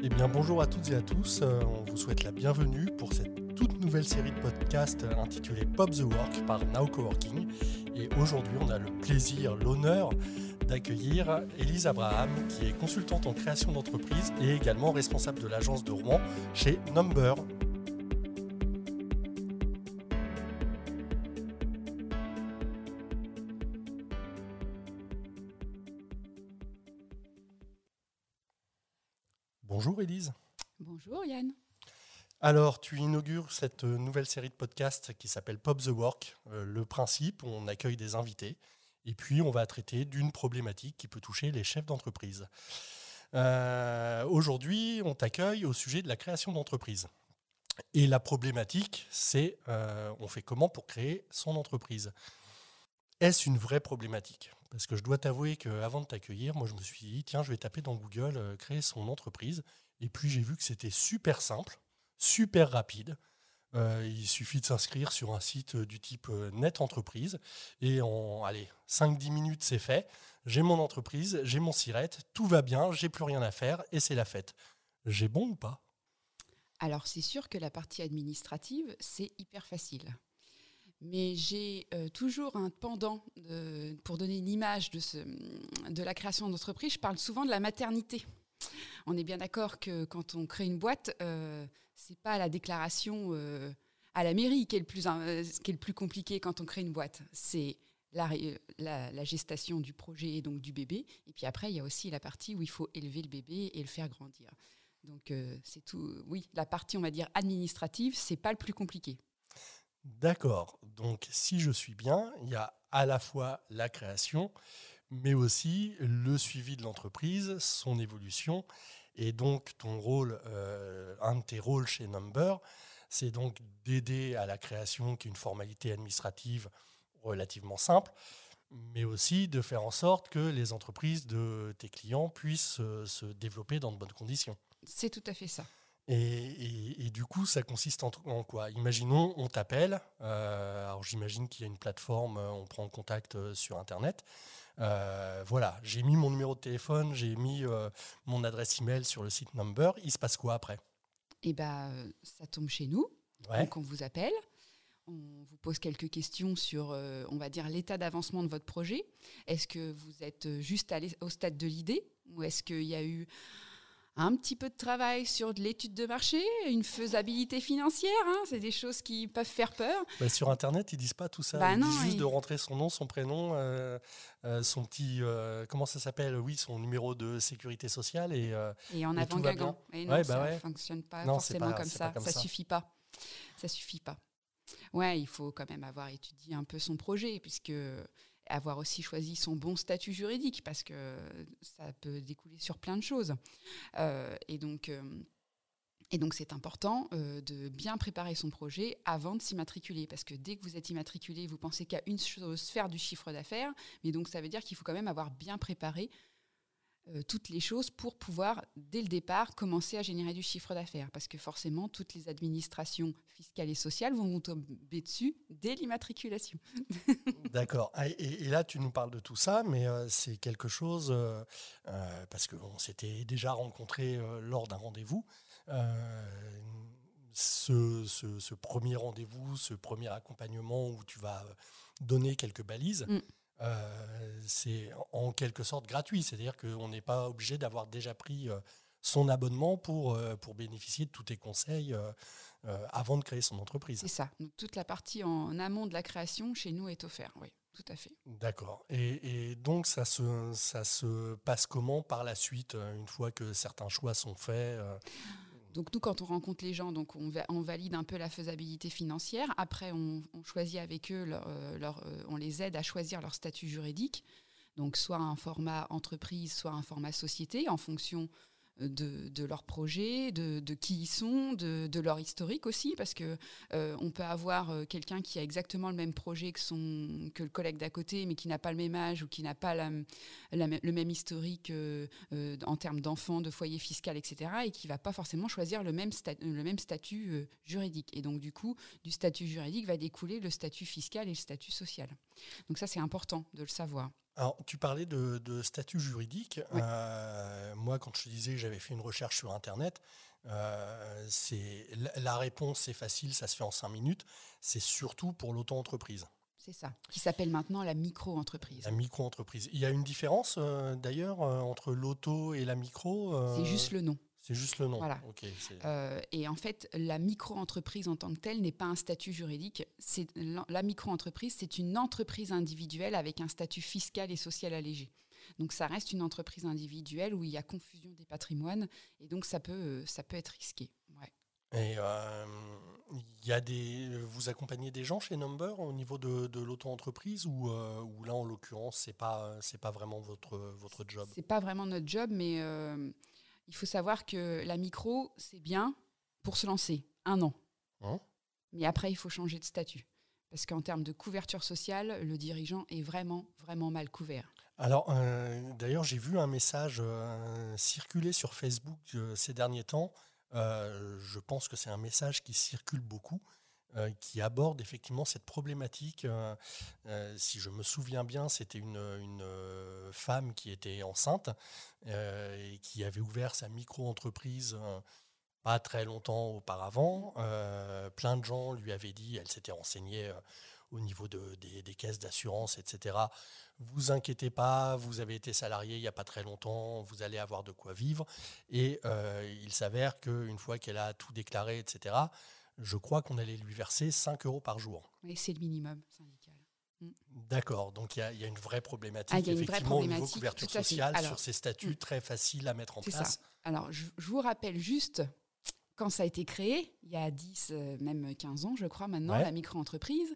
Eh bien bonjour à toutes et à tous, euh, on vous souhaite la bienvenue pour cette toute nouvelle série de podcasts intitulée Pop the Work par Now Coworking. Et aujourd'hui on a le plaisir, l'honneur d'accueillir Elise Abraham qui est consultante en création d'entreprise et également responsable de l'agence de Rouen chez Number. Alors, tu inaugures cette nouvelle série de podcasts qui s'appelle Pop the Work. Euh, le principe, on accueille des invités et puis on va traiter d'une problématique qui peut toucher les chefs d'entreprise. Euh, aujourd'hui, on t'accueille au sujet de la création d'entreprise. Et la problématique, c'est euh, on fait comment pour créer son entreprise? Est-ce une vraie problématique? Parce que je dois t'avouer qu'avant de t'accueillir, moi je me suis dit, tiens, je vais taper dans Google, euh, créer son entreprise. Et puis j'ai vu que c'était super simple, super rapide. Euh, il suffit de s'inscrire sur un site du type euh, Net Entreprise et en allez, 5-10 minutes c'est fait. J'ai mon entreprise, j'ai mon sirette, tout va bien, j'ai plus rien à faire et c'est la fête. J'ai bon ou pas? Alors c'est sûr que la partie administrative, c'est hyper facile. Mais j'ai euh, toujours un pendant pour donner une image de, de la création d'entreprise. Je parle souvent de la maternité. On est bien d'accord que quand on crée une boîte, euh, c'est pas la déclaration euh, à la mairie qui est, le plus, euh, qui est le plus compliqué quand on crée une boîte. C'est la, ré- la- la gestation du projet et donc du bébé. Et puis après, il y a aussi la partie où il faut élever le bébé et le faire grandir. Donc euh, c'est tout. Oui, la partie on va dire administrative, c'est pas le plus compliqué. D'accord. Donc, si je suis bien, il y a à la fois la création, mais aussi le suivi de l'entreprise, son évolution. Et donc, ton rôle, euh, un de tes rôles chez Number, c'est donc d'aider à la création, qui est une formalité administrative relativement simple, mais aussi de faire en sorte que les entreprises de tes clients puissent euh, se développer dans de bonnes conditions. C'est tout à fait ça. Et, et- et du coup, ça consiste en, en quoi? Imaginons, on t'appelle. euh, alors, j'imagine qu'il y a une plateforme, on prend contact sur Internet. Euh, voilà, j'ai mis mon numéro de téléphone, j'ai mis euh, mon adresse email sur le site Number. Il se passe quoi après? Et ben euh, ça tombe chez nous. Ouais. Donc on vous appelle, on vous pose quelques questions sur, euh, on va dire, l'état d'avancement de votre projet. Est-ce que vous êtes juste allé au stade de l'idée? Ou est-ce qu'il y a eu un petit peu de travail sur de l'étude de marché, une faisabilité financière hein, C'est des choses qui peuvent faire peur. Bah, Sur Internet, ils disent pas tout ça. Bah ils non, disent juste de rentrer son nom, son prénom, euh, euh, son petit, euh, comment ça s'appelle Oui, son numéro de sécurité sociale et Et en avant gagant. Et non, Ouais, bah ça ouais. ne fonctionne pas Non, forcément pas- comme ça. pas comme ça ça. suffit pas. Ça suffit pas. Ouais, il faut quand même avoir étudié un peu son projet, puisque avoir aussi choisi son bon statut juridique, parce que ça peut découler sur plein de choses. Euh, et donc. euh, et c'est important euh, de bien préparer son projet avant de s'immatriculer, parce que dès que vous êtes immatriculé, vous pensez qu'à une chose, faire du chiffre d'affaires, mais donc ça veut dire qu'il faut quand même avoir bien préparé euh, toutes les choses pour pouvoir, dès le départ, commencer à générer du chiffre d'affaires. Parce que forcément, toutes les administrations fiscales et sociales vont vous tomber dessus dès l'immatriculation. D'accord. Ah, Et, et là, tu nous parles de tout ça, mais euh, c'est quelque chose, euh, euh, parce qu'on s'était déjà rencontrés lors d'un rendez-vous. ce, ce- ce premier rendez-vous, ce premier accompagnement où tu vas donner quelques balises, Mm. Euh, c'est en quelque sorte gratuit. C'est-à-dire qu'on n'est pas obligé d'avoir déjà pris euh, son abonnement pour, euh, pour bénéficier de tous tes conseils avant de créer son entreprise. C'est ça. Donc, toute la partie en amont de la création, chez nous, est offerte. Oui, tout à fait. D'accord. Et, et donc, ça se, ça se passe comment par la suite, une fois que certains choix sont faits Donc nous, quand on rencontre les gens, donc on, va- on valide un peu la faisabilité financière. Après, on, choisit avec eux, euh, euh, on les aide à choisir leur statut juridique. Donc soit un format entreprise, soit un format société, en fonction de, de leur projet, de, de qui ils sont, de, de leur historique aussi, parce que euh, on peut avoir euh, quelqu'un qui a exactement le même projet que, son, que le collègue d'à côté, mais qui n'a pas le même âge ou qui n'a pas le même historique euh, en termes d'enfants, de foyer fiscal, etc., et qui va pas forcément choisir le même, le même statut juridique. Et donc, du coup, du statut juridique va découler le statut fiscal et le statut social. Donc ça, c'est important de le savoir. Alors, tu parlais de, statut juridique. Euh, moi, quand je te disais que j'avais fait une recherche sur Internet, euh, c'est la réponse est facile, ça se fait en cinq minutes. C'est surtout pour l'auto-entreprise. C'est ça, qui s'appelle maintenant la micro-entreprise. La micro-entreprise. Il y a une différence euh, d'ailleurs entre l'auto et la micro C'est juste le nom. C'est juste le nom. Voilà. Euh, et en fait, la micro-entreprise en tant que telle n'est pas un statut juridique. C'est la micro-entreprise, c'est une entreprise individuelle avec un statut fiscal et social allégé. Donc ça reste une entreprise individuelle où il y a confusion des patrimoines et donc ça peut, ça peut être risqué. Et euh, y a des, vous accompagnez des gens chez Number au niveau de, l'auto-entreprise ou, euh, ou, là en l'occurrence c'est pas c'est pas vraiment votre votre job? C'est pas vraiment notre job, mais euh, il faut savoir que la micro, c'est bien pour se lancer, un an. Hein? Mais après, il faut changer de statut. Parce qu'en termes de couverture sociale, le dirigeant est vraiment, vraiment mal couvert. Alors, euh, d'ailleurs, j'ai vu un message euh, circuler sur Facebook euh, ces derniers temps. je pense que c'est un message qui circule beaucoup. Euh, qui aborde effectivement cette problématique. Euh, euh, si je me souviens bien, c'était une, femme qui était enceinte et qui avait ouvert sa micro-entreprise pas très longtemps auparavant. plein de gens lui avaient dit, elle s'était renseignée au niveau des, des, caisses d'assurance, etc. Vous inquiétez pas, vous avez été salarié il n'y a pas très longtemps, vous allez avoir de quoi vivre. Et il s'avère qu'une fois qu'elle a tout déclaré, etc., je crois qu'on allait lui verser 5 euros par jour. Oui, c'est le minimum syndical. Mm. D'accord, donc il y, a une vraie problématique, ah, effectivement, au niveau couverture sociale, sur ces statuts mm. très faciles à mettre en place. Ça. Alors, je, vous rappelle juste, quand ça a été créé, il y a 10, euh, même 15 ans, je crois maintenant, la micro-entreprise,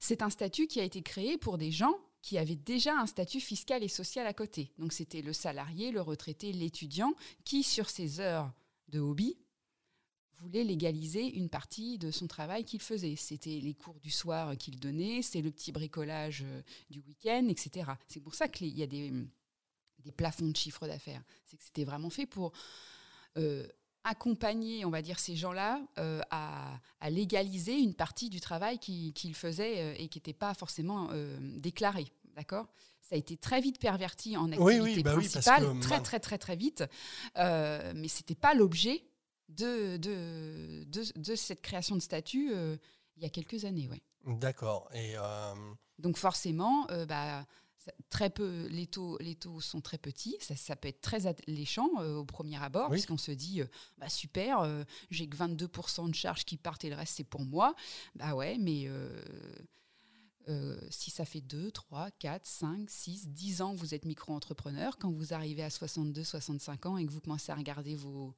c'est un statut qui a été créé pour des gens qui avaient déjà un statut fiscal et social à côté. Donc, c'était le salarié, le retraité, l'étudiant, qui, sur ses heures de hobby, voulait légaliser une partie de son travail qu'il faisait. C'était les cours du soir qu'il donnait, c'est le petit bricolage euh, du week-end, etc. C'est pour ça qu'il y a des, des, plafonds de chiffre d'affaires. C'est que c'était vraiment fait pour euh, accompagner, on va dire, ces gens-là euh, à, légaliser une partie du travail qu'ils faisaient et qui n'était pas forcément déclaré. D'accord? Ça a été très vite perverti en activité oui, oui, bah principale, très très très très vite, mais c'était pas l'objet de, de, de, cette création de statut euh, il y a quelques années. Ouais. D'accord. Et euh, Donc forcément, euh, bah, très peu, les, taux, les taux sont très petits. Ça, ça peut être très alléchant au premier abord, puisqu'on se dit bah, super, j'ai que 22% de charges qui partent et le reste c'est pour moi. Bah ouais, mais. si ça fait 2, 3, 4, 5, 6, 10 ans que vous êtes micro-entrepreneur, quand vous arrivez à 62, 65 ans et que vous commencez à regarder vos,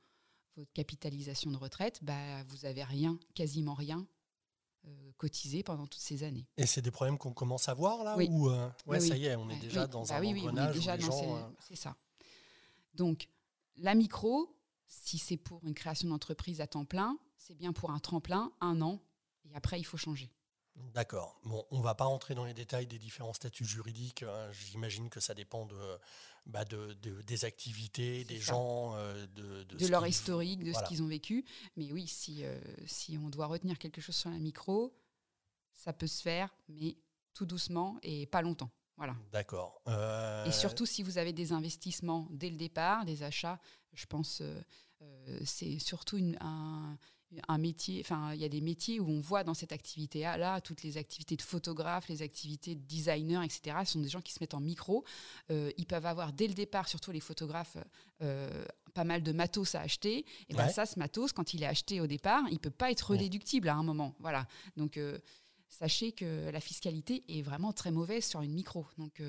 votre capitalisation de retraite, bah, vous n'avez rien, quasiment rien euh, cotisé pendant toutes ces années. Et c'est des problèmes qu'on commence à voir là Oui. Ou, euh, ouais, ça y est, on est déjà dans bah un engrenage déjà euh, C'est ça. Donc, la micro, si c'est pour une création d'entreprise à temps plein, c'est bien pour un tremplin, un an, et après, il faut changer. D'accord. Bon, on ne va pas rentrer dans les détails des différents statuts juridiques. Hein. J'imagine que ça dépend de, bah de, des activités, des gens, euh, de, de, leur historique, de ce qu'ils ont vécu. Mais oui, si, euh, si on doit retenir quelque chose sur la micro, ça peut se faire, mais tout doucement et pas longtemps. Voilà. D'accord. Et surtout si vous avez des investissements dès le départ, des achats, je pense euh, c'est surtout une, un, un métier, enfin, il y a des métiers où on voit dans cette activité-là, toutes les activités de photographe, les activités de designer, etc., ce sont des gens qui se mettent en micro. Euh, ils peuvent avoir dès le départ, surtout les photographes, euh, pas mal de matos à acheter. Et bien ça, ce matos, quand il est acheté au départ, il peut pas être redéductible à un moment. Voilà. Donc, euh, sachez que la fiscalité est vraiment très mauvaise sur une micro. Donc,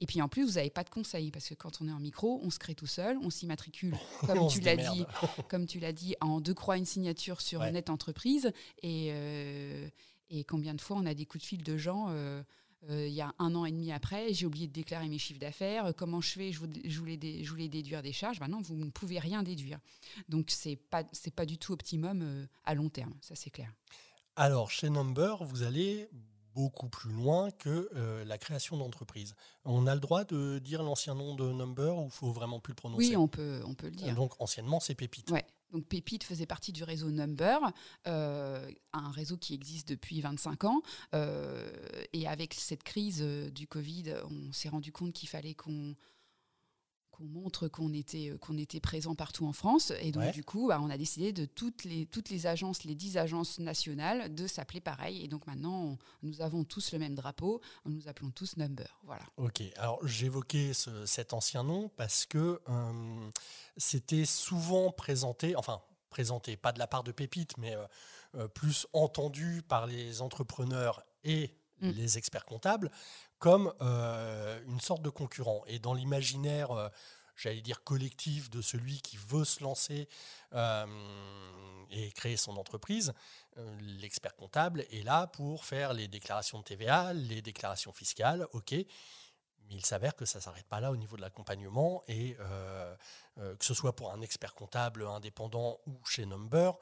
et puis en plus, vous n'avez pas de conseils parce que quand on est en micro, on se crée tout seul, on s'immatricule, comme tu l'as dit, comme tu l'as dit, en deux croix une signature sur une nette entreprise. Et, euh, et combien de fois on a des coups de fil de gens euh, euh, il y a un an et demi après, j'ai oublié de déclarer mes chiffres d'affaires. Comment je fais je voulais, je voulais, déduire des charges. Non, vous ne pouvez rien déduire. Donc, ce n'est pas, pas du tout optimum à long terme, ça c'est clair. Alors, chez Number, vous allez beaucoup plus loin que euh, la création d'entreprise. On a le droit de dire l'ancien nom de Number ou faut vraiment plus le prononcer? Oui, on peut, on peut le dire. Donc anciennement, c'est Pépite. Ouais, Donc Pépite faisait partie du réseau Number, euh, un réseau qui existe depuis 25 ans. Euh, et avec cette crise euh, du Covid, on s'est rendu compte qu'il fallait qu'on qu'on montre qu'on était, qu'on était présent partout en France. Et donc, Ouais. du coup, bah, on a décidé de toutes les, toutes les agences, les 10 agences nationales, de s'appeler pareil. Et donc maintenant, on- nous avons tous le même drapeau. Nous appelons tous Number. Voilà. Ok, alors j'évoquais ce- cet ancien nom parce que euh, c'était souvent présenté, enfin présenté, pas de la part de Pépite, mais euh, euh, plus entendu par les entrepreneurs et Mm. les experts comptables comme euh, une sorte de concurrent. Et dans l'imaginaire, euh, j'allais dire collectif de celui qui veut se lancer euh, et créer son entreprise, l'expert comptable est là pour faire les déclarations de TVA, les déclarations fiscales, ok. Mais il s'avère que ça ne s'arrête pas là au niveau de l'accompagnement et que ce soit pour un expert comptable indépendant ou chez Number,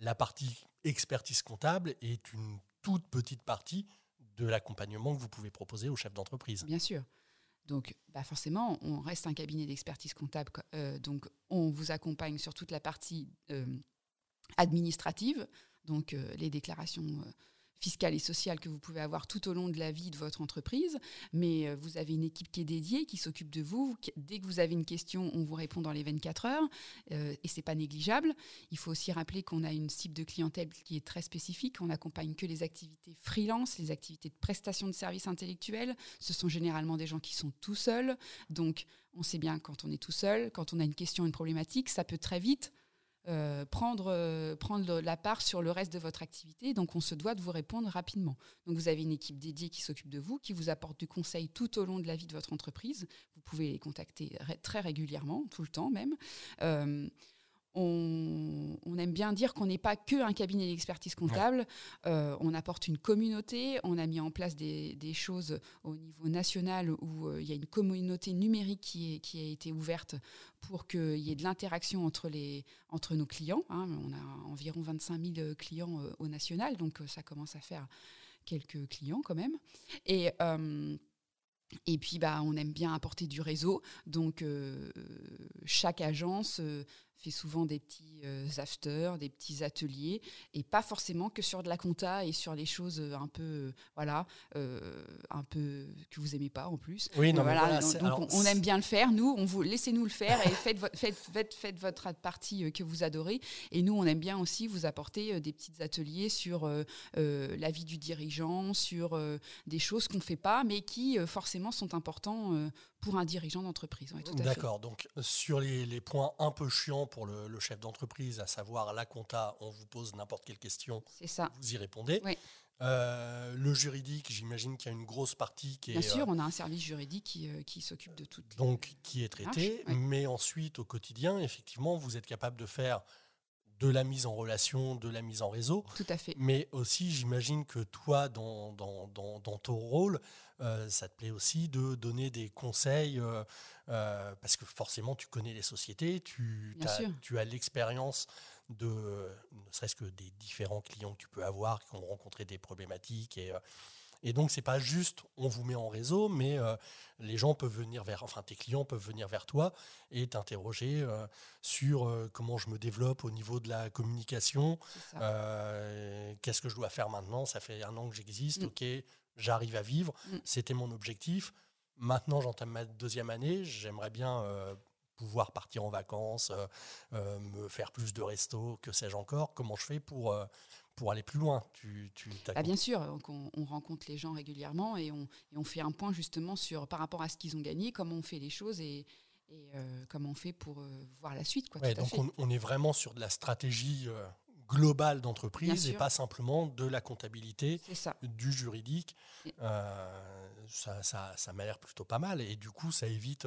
la partie expertise comptable est une toute petite partie de l'accompagnement que vous pouvez proposer aux chefs d'entreprise. Bien sûr. Donc, bah forcément, on reste un cabinet d'expertise comptable. co- euh, donc, on vous accompagne sur toute la partie euh, administrative, donc euh, les déclarations fiscales et sociales que vous pouvez avoir tout au long de la vie de votre entreprise. Mais euh, vous avez une équipe qui est dédiée, qui s'occupe de vous. Dès que vous avez une question, on vous répond dans les 24 heures. euh, et c'est pas négligeable. Il faut aussi rappeler qu'on a une cible de clientèle qui est très spécifique. On n'accompagne que les activités freelance, les activités de prestation de services intellectuels. Ce sont généralement des gens qui sont tout seuls. Donc, on sait bien quand on est tout seul, quand on a une question, une problématique, ça peut très vite euh, prendre, euh, prendre la part sur le reste de votre activité. Donc, on se doit de vous répondre rapidement. Donc, vous avez une équipe dédiée qui s'occupe de vous, qui vous apporte du conseil tout au long de la vie de votre entreprise. Vous pouvez les contacter très régulièrement, tout le temps même. On, on aime bien dire qu'on n'est pas que un cabinet d'expertise comptable. Euh, on apporte une communauté. On a mis en place des, des choses au niveau national où euh, il y a une communauté numérique qui, est, qui a été ouverte pour qu'il y ait de l'interaction entre, les, entre nos clients. hein. On a environ 25 000 clients euh, au national, donc ça commence à faire quelques clients quand même. Et, et puis, bah, on aime bien apporter du réseau. Donc, euh, chaque agence euh, fait souvent des petits euh, afters, des petits ateliers, et pas forcément que sur de la compta et sur les choses euh, un peu, euh, voilà, euh, un peu que vous aimez pas en plus. Oui, non, Mais mais voilà, donc, alors, on, on aime bien le faire. Nous, on vous laissez-nous le faire et faites, vo- faites, faites, faites votre partie que vous adorez. Et nous, on aime bien aussi vous apporter des petits ateliers sur euh, euh, la vie du dirigeant, sur des choses qu'on ne fait pas, mais qui forcément sont importants pour un dirigeant d'entreprise. Ouais. D'accord, donc sur les, les points un peu chiants pour le, le chef d'entreprise, à savoir la compta, on vous pose n'importe quelle question, ça. vous y répondez. Oui. Euh, le juridique, j'imagine qu'il y a une grosse partie qui est, Bien sûr, euh, on a un service juridique qui, euh, qui s'occupe de tout. donc, qui est traité, Marche, mais ensuite au quotidien, effectivement, vous êtes capable de faire de la mise en relation, de la mise en réseau, Tout à fait. mais aussi j'imagine que toi, dans, dans, dans, dans ton rôle, euh, ça te plaît aussi de donner des conseils, euh, euh, parce que forcément tu connais les sociétés, tu, sûr. tu as l'expérience de, ne serait-ce que des différents clients que tu peux avoir, qui ont rencontré des problématiques. Et, et donc, c'est pas juste on vous met en réseau, mais euh, les gens peuvent venir vers, enfin, tes clients peuvent venir vers toi et t'interroger euh, sur euh, comment je me développe au niveau de la communication, qu'est-ce que je dois faire maintenant Ça fait un an que j'existe, Mm. ok, j'arrive à vivre, Mm. c'était mon objectif. Maintenant, j'entame ma deuxième année, j'aimerais bien pouvoir partir en vacances, me faire plus de restos, que sais-je encore. Comment je fais pour, pour aller plus loin tu, tu, t'as Ah, bien sûr, donc on, on rencontre les gens régulièrement et on, et on fait un point justement sur par rapport à ce qu'ils ont gagné, comment on fait les choses et, et, euh, comment on fait pour euh, voir la suite. Quoi, Ouais, donc on, on est vraiment sur de la stratégie euh, globale d'entreprise et pas simplement de la comptabilité ça. du juridique. Et- ça ça, ça m'a l'air plutôt pas mal. Et du coup, ça évite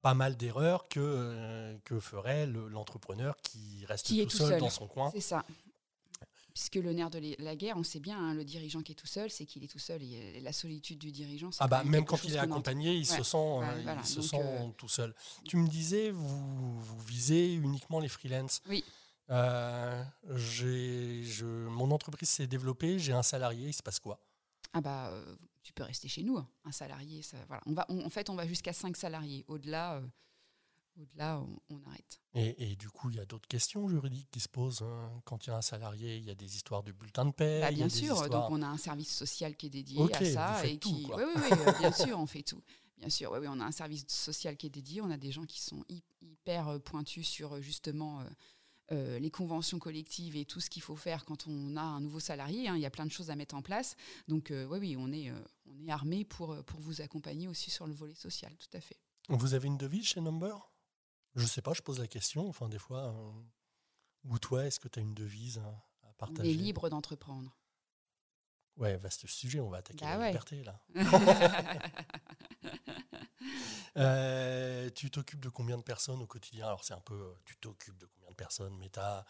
pas mal d'erreurs que, que ferait le- l'entrepreneur qui reste Qui est tout, tout seul, seul. dans son coin. C'est ça. Puisque le nerf de la guerre, on sait bien, hein, le dirigeant qui est tout seul, c'est qu'il est tout seul. Et la solitude du dirigeant, c'est Ah bah, même quand il est accompagné, il se sent, euh, Ouais, il voilà. se Donc, sent euh, tout seul. Tu me disais, vous, vous visez uniquement les freelances. Oui. Euh, je, mon entreprise s'est développée, j'ai un salarié, il se passe quoi? Ah bah, euh, tu peux rester chez nous. hein. Un salarié, ça, voilà. On va, on- en fait, on va jusqu'à 5 salariés. Au-delà, Au-delà, on, on arrête. Et, et du coup, il y a d'autres questions juridiques qui se posent. hein. Quand il y a un salarié, il y a des histoires de bulletins de paie. Bah, bien sûr, histoires- donc on a un service social qui est dédié à ça et tout, qui, quoi. oui, oui, oui, bien sûr, on fait tout. Bien sûr, oui, oui, on a un service social qui est dédié. On a des gens qui sont hy- hyper euh, pointus sur euh, justement euh, euh, les conventions collectives et tout ce qu'il faut faire quand on a un nouveau salarié. hein. Il y a plein de choses à mettre en place. Donc euh, oui, oui, on est, on est armé pour, pour vous accompagner aussi sur le volet social, tout à fait. Vous avez une devise chez Number? Je sais pas, je pose la question. Enfin, des fois. euh, Ou toi, est-ce que tu as une devise à, à On partager? est libre d'entreprendre. Ouais, vaste sujet, on va attaquer Bah la ouais. liberté là. Euh, tu t'occupes de combien de personnes au quotidien? Alors c'est un peu, euh, tu t'occupes de combien de personnes, mais tu as,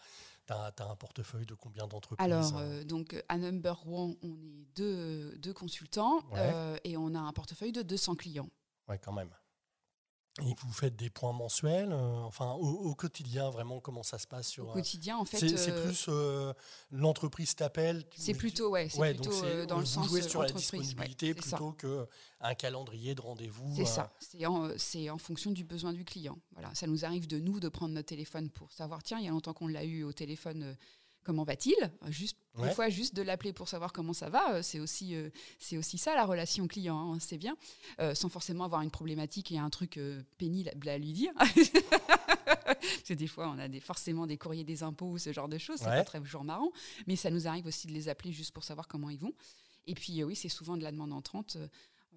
un portefeuille de combien d'entreprises? Alors, euh, donc, à Number One, on est deux, deux consultants Ouais. et on a un portefeuille de 200 clients. Ouais, quand même. Et vous faites des points mensuels, euh, enfin au, au quotidien, vraiment comment ça se passe sur Au un- quotidien, en fait, C'est euh, plus euh, l'entreprise t'appelle. tu- c'est plutôt, ouais, c'est Ouais, plutôt euh, dans le sens euh, sur la ouais, disponibilité ça. plutôt qu'un calendrier de rendez-vous. C'est euh, ça, c'est en, c'est en fonction du besoin du client. Voilà, ça nous arrive de nous de prendre notre téléphone pour savoir, tiens, il y a longtemps qu'on l'a eu au téléphone, euh, comment va-t-il Juste Ouais. des fois, juste de l'appeler pour savoir comment ça va, euh, c'est aussi, euh, c'est aussi ça la relation client, hein, c'est bien, Euh, sans forcément avoir une problématique et un truc euh, pénible à lui dire. Parce que des fois, on a des, forcément des courriers des impôts ou ce genre de choses, c'est pas très toujours marrant, mais ça nous arrive aussi de les appeler juste pour savoir comment ils vont. Et puis, euh, oui, c'est souvent de la demande entrante. euh,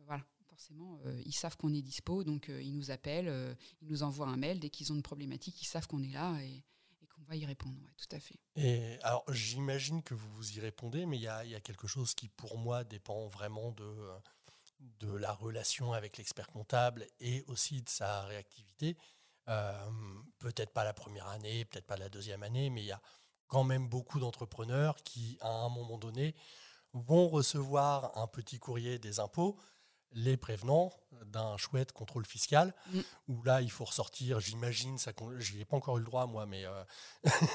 voilà, forcément, euh, ils savent qu'on est dispo, donc euh, ils nous appellent, euh, ils nous envoient un mail dès qu'ils ont une problématique, ils savent qu'on est là et, qu'on va y répondre. Ouais, tout à fait. Et alors, j'imagine que vous vous y répondez, mais il y a, quelque chose qui, pour moi, dépend vraiment de, de la relation avec l'expert comptable et aussi de sa réactivité. Euh, peut-être pas la première année, peut-être pas la deuxième année, mais il y a quand même beaucoup d'entrepreneurs qui, à un moment donné, vont recevoir un petit courrier des impôts les prévenant d'un chouette contrôle fiscal, Mm. où là, il faut ressortir, j'imagine, ça, j'y ai pas encore eu le droit, moi, mais euh,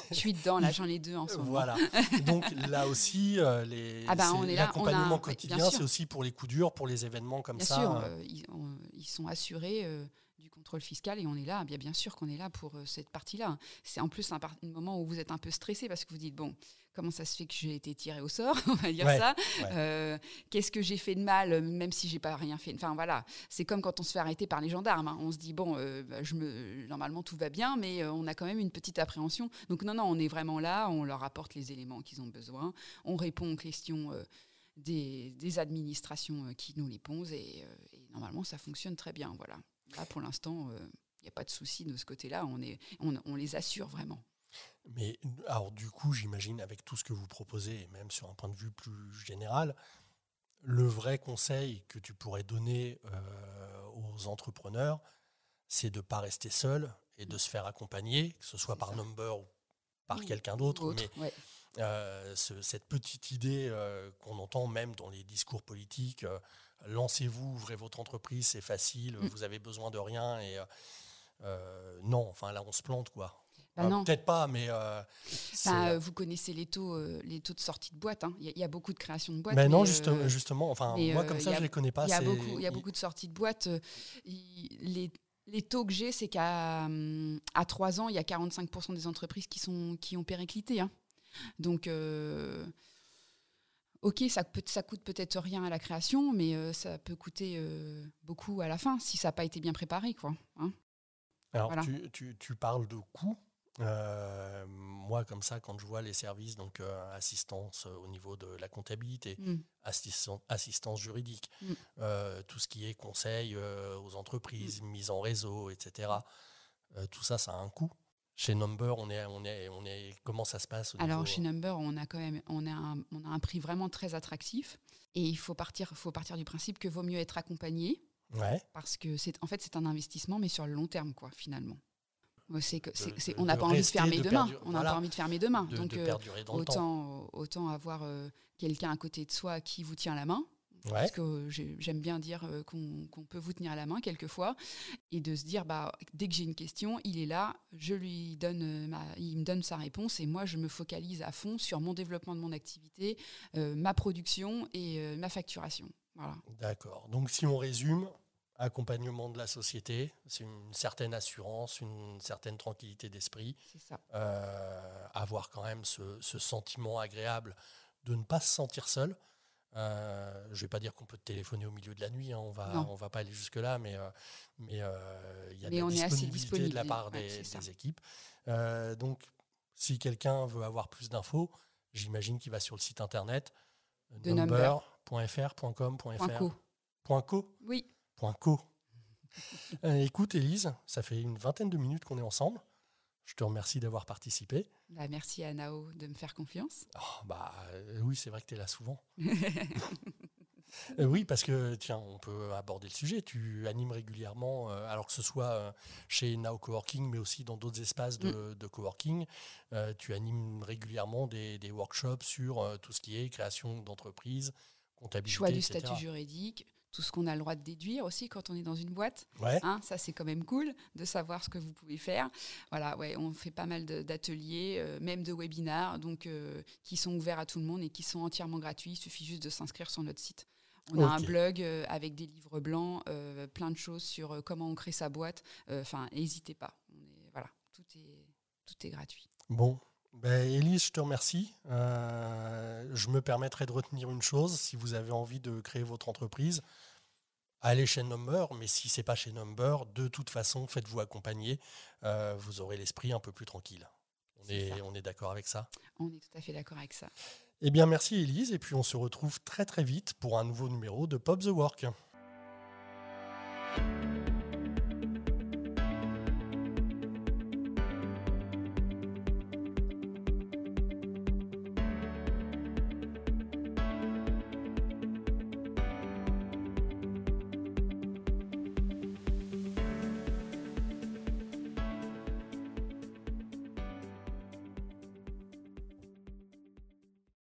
Je suis dedans, là, j'en ai deux en ce moment. voilà. Donc là aussi, euh, les, Ah bah, l'accompagnement quotidien, c'est aussi pour les coups durs, pour les événements comme Bien ça. sûr, euh, ils, on- ils sont assurés contrôle fiscal et on est là, bien, bien sûr qu'on est là pour euh, cette partie-là. C'est en plus un, par- un moment où vous êtes un peu stressé parce que vous dites, bon, comment ça se fait que j'ai été tiré au sort, on va dire Ouais, ça ouais. Euh, Qu'est-ce que j'ai fait de mal, euh, même si j'ai pas rien fait Enfin voilà, c'est comme quand on se fait arrêter par les gendarmes. hein. On se dit, bon, euh, bah, je me, normalement tout va bien, mais on a quand même une petite appréhension. Donc non, non, on est vraiment là, on leur apporte les éléments qu'ils ont besoin, on répond aux questions. des, des administrations qui nous les posent et, et normalement ça fonctionne très bien. Voilà. Là pour l'instant, il n'y a pas de souci de ce côté-là, on, est, on, on les assure vraiment. Mais alors du coup, j'imagine avec tout ce que vous proposez, et même sur un point de vue plus général, le vrai conseil que tu pourrais donner euh, aux entrepreneurs, c'est de ne pas rester seul et de se faire accompagner, que ce soit par ça. number ou par quelqu'un d'autre, Autre, mais ouais. Euh, ce- cette petite idée euh, qu'on entend même dans les discours politiques, euh, lancez-vous, ouvrez votre entreprise, c'est facile, Mm. vous avez besoin de rien et non, enfin là on se plante quoi. Bah. Peut-être pas, mais euh, Bah, vous connaissez les taux, euh, les taux de sortie de boîte. hein. Il y, a- y beaucoup de création de boîtes. mais non, euh, juste- justement, enfin moi comme ça y a- je les connais pas. Il y a beaucoup, y a de sorties de boîtes. il- les, les taux que j'ai, c'est qu'à hum, à 3 ans, il y a 45% des entreprises qui, sont, qui ont périclité. hein. Donc, euh, ok, ça, peut, ça coûte peut-être rien à la création, mais euh, ça peut coûter euh, beaucoup à la fin si ça n'a pas été bien préparé. Quoi, hein. Alors, Voilà. tu, tu- tu parles de coûts. Moi, comme ça, quand je vois les services, donc assistance au niveau de la comptabilité, Mm. assistan- assistance juridique, Mm. tout ce qui est conseil aux entreprises, mise en réseau, etc. tout ça, ça a un coût. Chez Number, on est, on est, on est, comment ça se passe Alors chez Number, on a quand même on a un, on a un prix vraiment très attractif et il faut partir, faut partir du principe que vaut mieux être accompagné Ouais, parce que c'est en fait c'est un investissement mais sur le long terme quoi finalement. Euh, C'est que c'est- De- c'est- de- on n'a de pas envie de fermer de demain. perdurer- On n'a voilà. pas envie de fermer demain. de, Donc euh, autant autant avoir euh, quelqu'un à côté de soi qui vous tient la main. Ouais. Parce que j'ai- j'aime bien dire euh, qu'on peut vous tenir la main quelquefois et de se dire bah dès que j'ai une question, il est là, je lui donne euh, ma, il me donne sa réponse et moi je me focalise à fond sur mon développement de mon activité, euh, ma production et euh, ma facturation. Voilà. D'accord. Donc, si on résume, accompagnement de la société, c'est une certaine assurance, une certaine tranquillité d'esprit. C'est ça. Euh, avoir quand même ce, ce sentiment agréable de ne pas se sentir seul. Euh, je ne vais pas dire qu'on peut téléphoner au milieu de la nuit, hein, on va, Non. on va pas aller jusque-là, mais euh, mais euh, il y a de Mais la est assez disponibilité de la part des, équipes. Donc, si quelqu'un veut avoir plus d'infos, j'imagine qu'il va sur le site internet De Number. number.fr.com.fr. Co. Oui. Point co. Écoute, Élise, ça fait une vingtaine de minutes qu'on est ensemble. Je te remercie d'avoir participé. Bah, merci à Nao de me faire confiance. Oh, bah euh, oui, c'est vrai que tu es là souvent. Euh, oui, parce que tiens, on peut aborder le sujet. Tu animes régulièrement, euh, alors que ce soit chez Now Coworking, mais aussi dans d'autres espaces Mm. de, de coworking. tu animes régulièrement des, des workshops sur tout ce qui est création d'entreprise, comptabilité, Choix du etc. statut juridique, tout ce qu'on a le droit de déduire aussi quand on est dans une boîte. Ouais. Hein, ça, c'est quand même cool de savoir ce que vous pouvez faire. Voilà, ouais, on fait pas mal d'ateliers, euh, même de webinars, donc euh, qui sont ouverts à tout le monde et qui sont entièrement gratuits. Il suffit juste de s'inscrire sur notre site. On a un blog euh, avec des livres blancs, plein de choses sur comment on crée sa boîte. Enfin, n'hésitez pas. On est, voilà, tout est, tout est gratuit. Bon, ben, Élise, je te remercie. Euh, je me permettrai de retenir une chose. Si vous avez envie de créer votre entreprise, allez chez Number. Mais si c'est pas chez Number, de toute façon, faites-vous accompagner. Euh, vous aurez l'esprit un peu plus tranquille. On est, ça. on est d'accord avec ça? On est tout à fait d'accord avec ça. Eh bien, merci Élise. Et puis, on se retrouve très très vite pour un nouveau numéro de Pop the Work.